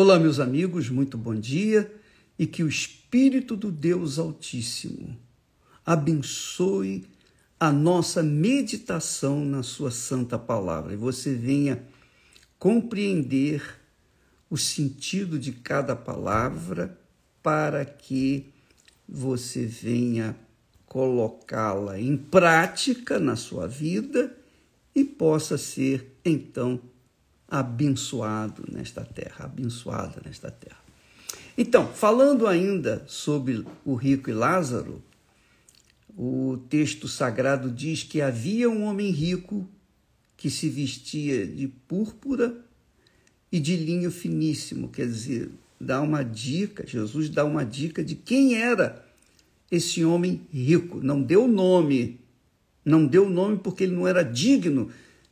Olá, meus amigos, muito bom dia e que o Espírito do Deus Altíssimo abençoe a nossa meditação na Sua Santa Palavra e você venha compreender o sentido de cada palavra para que você venha colocá-la em prática na sua vida e possa ser então abençoado nesta terra, abençoada nesta terra. Então, falando ainda sobre o rico e Lázaro, o texto sagrado diz que havia um homem rico que se vestia de púrpura e de linho finíssimo, quer dizer, dá uma dica, Jesus dá uma dica de quem era esse homem rico. Não deu nome, não deu nome porque ele não era digno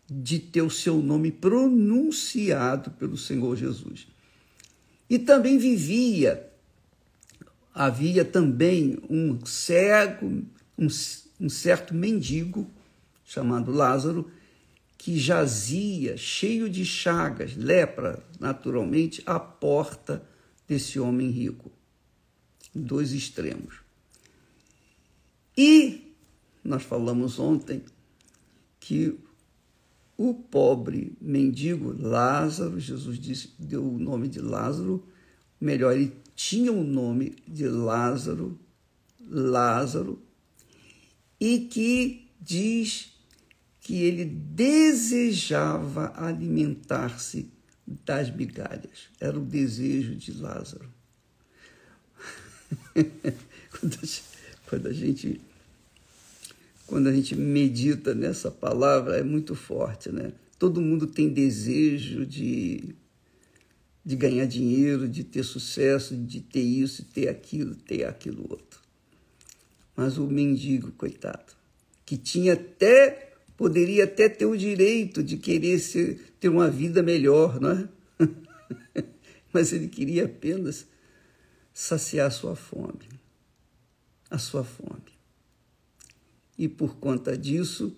de ter o seu nome pronunciado pelo Senhor Jesus. E também vivia, havia também um cego, um, um certo mendigo, chamado Lázaro, que jazia cheio de chagas, lepra, naturalmente, à porta desse homem rico. Dois extremos. E nós falamos ontem que o pobre mendigo Lázaro, Jesus disse, deu o nome de Lázaro, melhor, ele tinha o nome de Lázaro, Lázaro, e que diz que ele desejava alimentar-se das migalhas. Era o desejo de Lázaro. quando a gente quando a gente medita nessa palavra, é muito forte, né? Todo mundo tem desejo de, de ganhar dinheiro, de ter sucesso, de ter isso, ter aquilo, ter aquilo outro. Mas o mendigo, coitado, que tinha até, poderia até ter o direito de querer ser, ter uma vida melhor, não é? Mas ele queria apenas saciar a sua fome, a sua fome e por conta disso,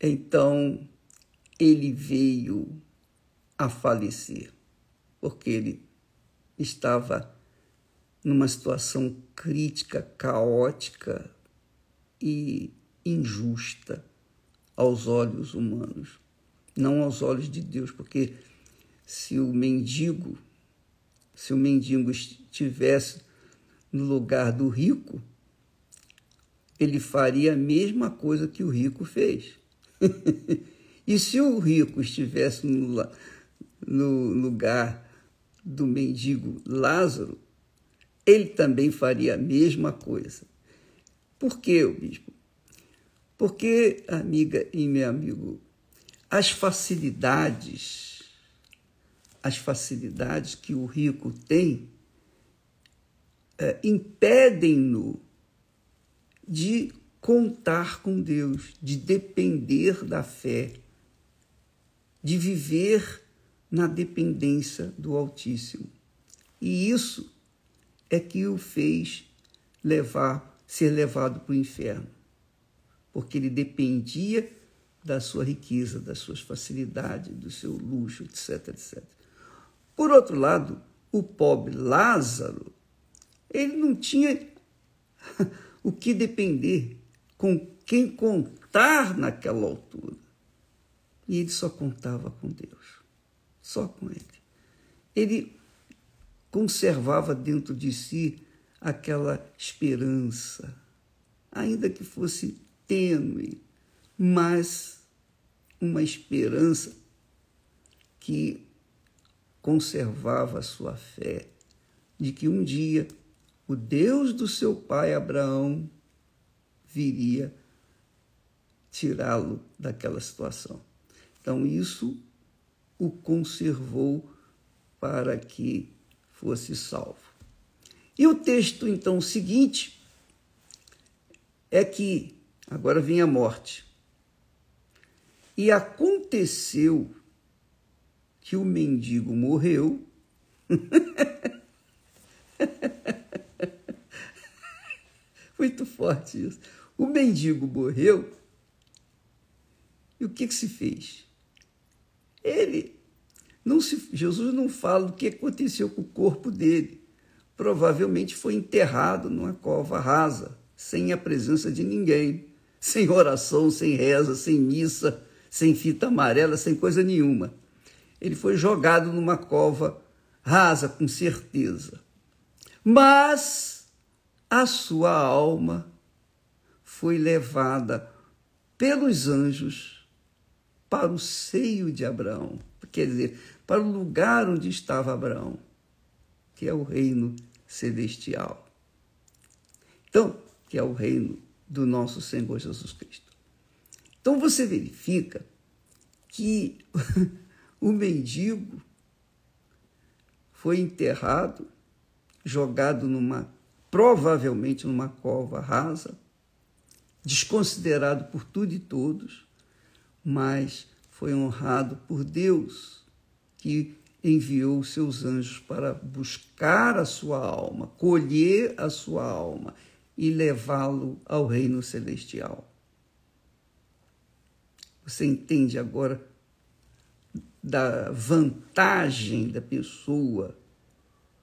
então ele veio a falecer, porque ele estava numa situação crítica, caótica e injusta aos olhos humanos, não aos olhos de Deus, porque se o mendigo, se o mendigo estivesse no lugar do rico, ele faria a mesma coisa que o rico fez. e se o rico estivesse no, no lugar do mendigo Lázaro, ele também faria a mesma coisa. Por quê, bispo? Porque, amiga e meu amigo, as facilidades, as facilidades que o rico tem, é, impedem-no de contar com Deus, de depender da fé, de viver na dependência do Altíssimo. E isso é que o fez levar, ser levado para o inferno, porque ele dependia da sua riqueza, das suas facilidades, do seu luxo, etc, etc. Por outro lado, o pobre Lázaro, ele não tinha o que depender, com quem contar naquela altura. E ele só contava com Deus, só com Ele. Ele conservava dentro de si aquela esperança, ainda que fosse tênue, mas uma esperança que conservava a sua fé de que um dia o Deus do seu pai Abraão viria tirá-lo daquela situação. Então, isso o conservou para que fosse salvo. E o texto, então, seguinte é que, agora vem a morte. E aconteceu que o mendigo morreu. Muito forte isso. O mendigo morreu e o que, que se fez? Ele não se, Jesus não fala o que aconteceu com o corpo dele. Provavelmente foi enterrado numa cova rasa, sem a presença de ninguém, sem oração, sem reza, sem missa, sem fita amarela, sem coisa nenhuma. Ele foi jogado numa cova rasa, com certeza. Mas a sua alma foi levada pelos anjos para o seio de Abraão. Quer dizer, para o lugar onde estava Abraão, que é o reino celestial. Então, que é o reino do nosso Senhor Jesus Cristo. Então você verifica que o mendigo foi enterrado, jogado numa, provavelmente numa cova rasa, desconsiderado por tudo e todos, mas foi honrado por Deus que enviou seus anjos para buscar a sua alma, colher a sua alma e levá-lo ao reino celestial. Você entende agora da vantagem da pessoa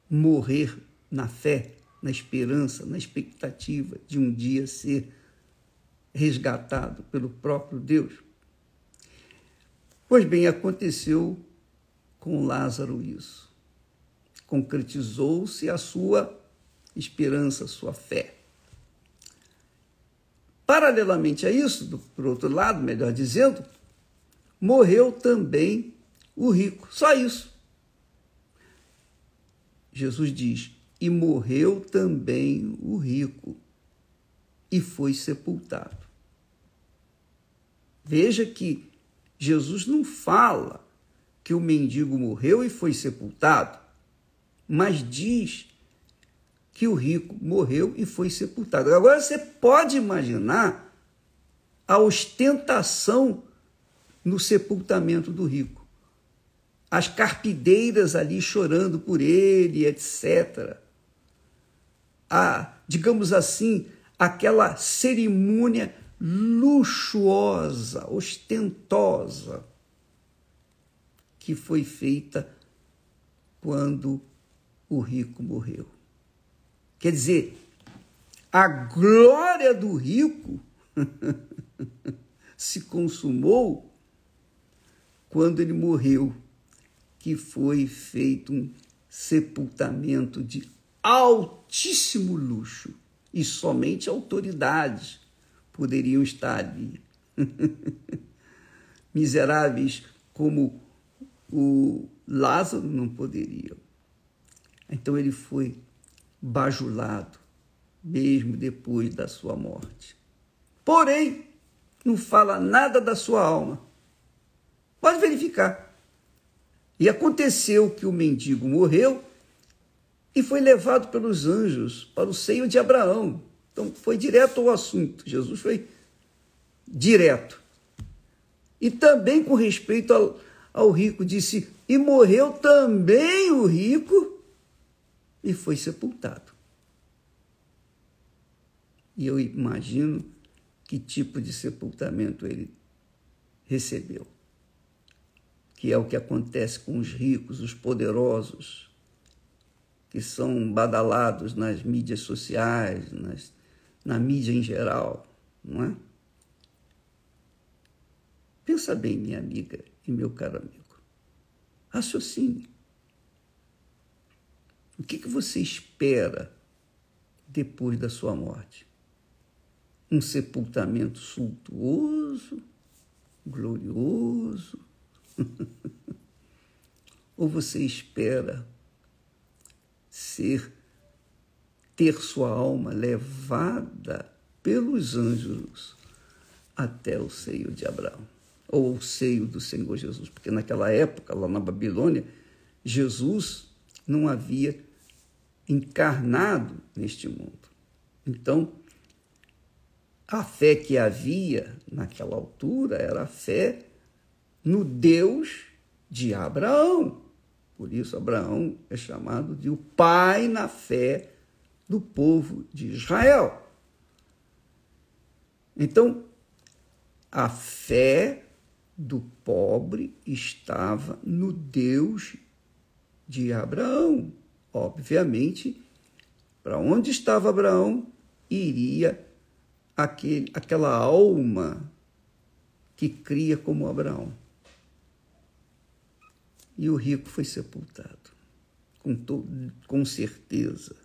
morrer na fé, na esperança, na expectativa de um dia ser resgatado pelo próprio Deus? Pois bem, aconteceu com Lázaro isso. Concretizou-se a sua esperança, a sua fé. Paralelamente a isso, por outro lado, melhor dizendo, morreu também o rico. Só isso. Jesus diz: e morreu também o rico, e foi sepultado. Veja que Jesus não fala que o mendigo morreu e foi sepultado, mas diz que o rico morreu e foi sepultado. Agora você pode imaginar a ostentação no sepultamento do rico. As carpideiras ali chorando por ele, etc. A, digamos assim, aquela cerimônia luxuosa, ostentosa que foi feita quando o rico morreu. Quer dizer, a glória do rico se consumou quando ele morreu, que foi feito um sepultamento de altíssimo luxo e somente autoridades poderiam estar ali. Miseráveis como o Lázaro não poderia. Então ele foi bajulado, mesmo depois da sua morte. Porém, não fala nada da sua alma. Pode verificar. E aconteceu que o mendigo morreu e foi levado pelos anjos para o seio de Abraão. Então foi direto ao assunto. Jesus foi direto. E também com respeito ao, ao rico, disse: E morreu também o rico e foi sepultado. E eu imagino que tipo de sepultamento ele recebeu. Que é o que acontece com os ricos, os poderosos, que são badalados nas mídias sociais, nas, na mídia em geral, não é? Pensa bem, minha amiga e meu caro amigo. Raciocine. O que, que você espera depois da sua morte? Um sepultamento suntuoso, glorioso? Ou você espera ser ter sua alma levada pelos anjos até o seio de Abraão? ou o seio do Senhor Jesus, porque naquela época, lá na Babilônia, Jesus não havia encarnado neste mundo. Então, a fé que havia naquela altura era a fé no Deus de Abraão. Por isso, Abraão é chamado de o pai na fé do povo de Israel. Então, a fé do pobre estava no Deus de Abraão. Obviamente, para onde estava Abraão, iria aquele, aquela alma que cria como Abraão. E o rico foi sepultado, com, to, com certeza,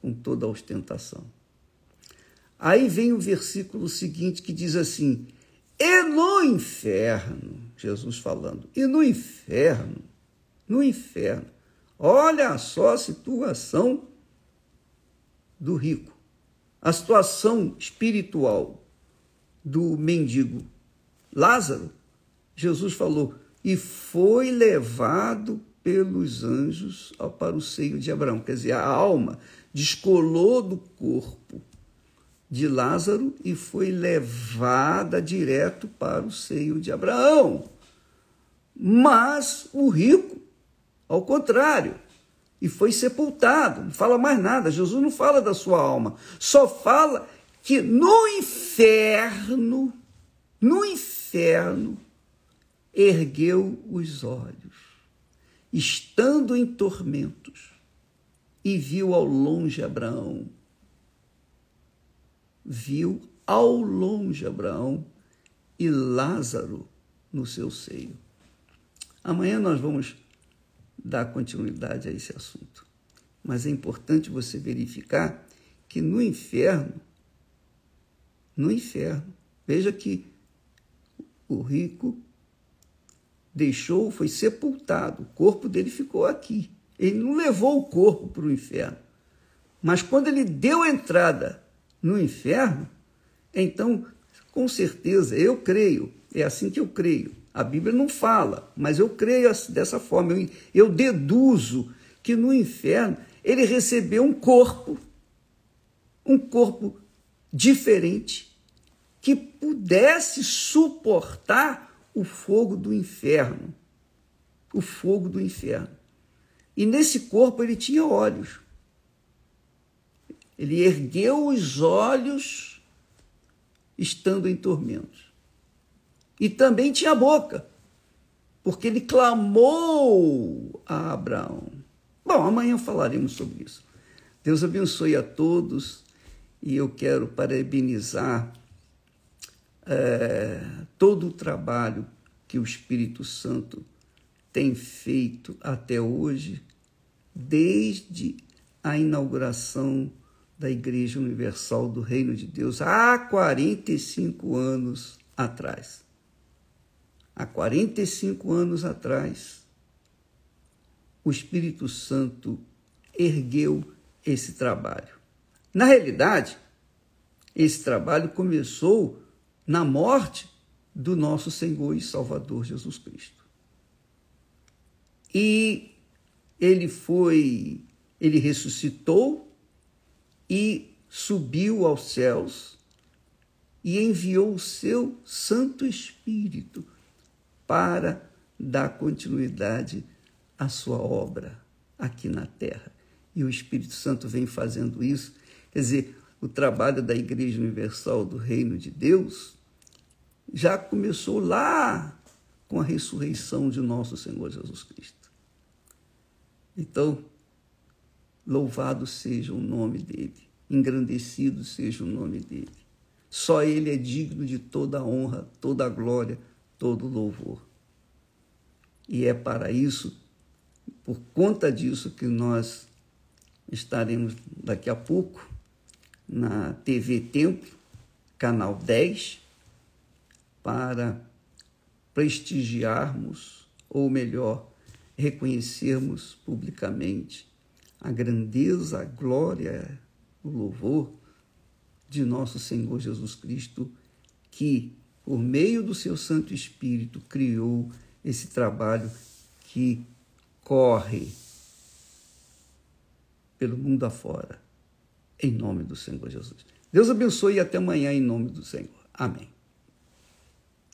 com toda a ostentação. Aí vem o versículo seguinte que diz assim: E no inferno, Jesus falando, e no inferno, no inferno, olha só a situação do rico, a situação espiritual do mendigo Lázaro. Jesus falou: e foi levado pelos anjos para o seio de Abraão. Quer dizer, a alma descolou do corpo de Lázaro e foi levada direto para o seio de Abraão. Mas o rico, ao contrário, e foi sepultado. Não fala mais nada. Jesus não fala da sua alma, só fala que no inferno, no inferno, ergueu os olhos, estando em tormentos, e viu ao longe Abraão viu ao longe Abraão e Lázaro no seu seio. Amanhã nós vamos dar continuidade a esse assunto. Mas é importante você verificar que no inferno, no inferno, veja que o rico deixou, foi sepultado, o corpo dele ficou aqui. Ele não levou o corpo para o inferno. Mas quando ele deu entrada no inferno, então, com certeza, eu creio, é assim que eu creio. A Bíblia não fala, mas eu creio dessa forma. Eu, eu deduzo que no inferno ele recebeu um corpo, um corpo diferente, que pudesse suportar o fogo do inferno. O fogo do inferno. E nesse corpo ele tinha olhos. Ele ergueu os olhos estando em tormentos. E também tinha boca, porque ele clamou a Abraão. Bom, amanhã falaremos sobre isso. Deus abençoe a todos e eu quero parabenizar é, todo o trabalho que o Espírito Santo tem feito até hoje, desde a inauguração da Igreja Universal do Reino de Deus há 45 anos atrás. Há 45 anos atrás, o Espírito Santo ergueu esse trabalho. Na realidade, esse trabalho começou na morte do nosso Senhor e Salvador Jesus Cristo. E ele foi, ele ressuscitou e subiu aos céus e enviou o seu Santo Espírito para dar continuidade à sua obra aqui na terra. E o Espírito Santo vem fazendo isso. Quer dizer, o trabalho da Igreja Universal do Reino de Deus já começou lá com a ressurreição de nosso Senhor Jesus Cristo. Então, Louvado seja o nome dele, engrandecido seja o nome dele. Só ele é digno de toda a honra, toda a glória, todo o louvor. E é para isso, por conta disso, que nós estaremos daqui a pouco na TV Templo, canal 10, para prestigiarmos, ou melhor, reconhecermos publicamente a grandeza, a glória, o louvor de nosso Senhor Jesus Cristo, que, por meio do seu Santo Espírito, criou esse trabalho que corre pelo mundo afora, em nome do Senhor Jesus. Deus abençoe e até amanhã, em nome do Senhor. Amém.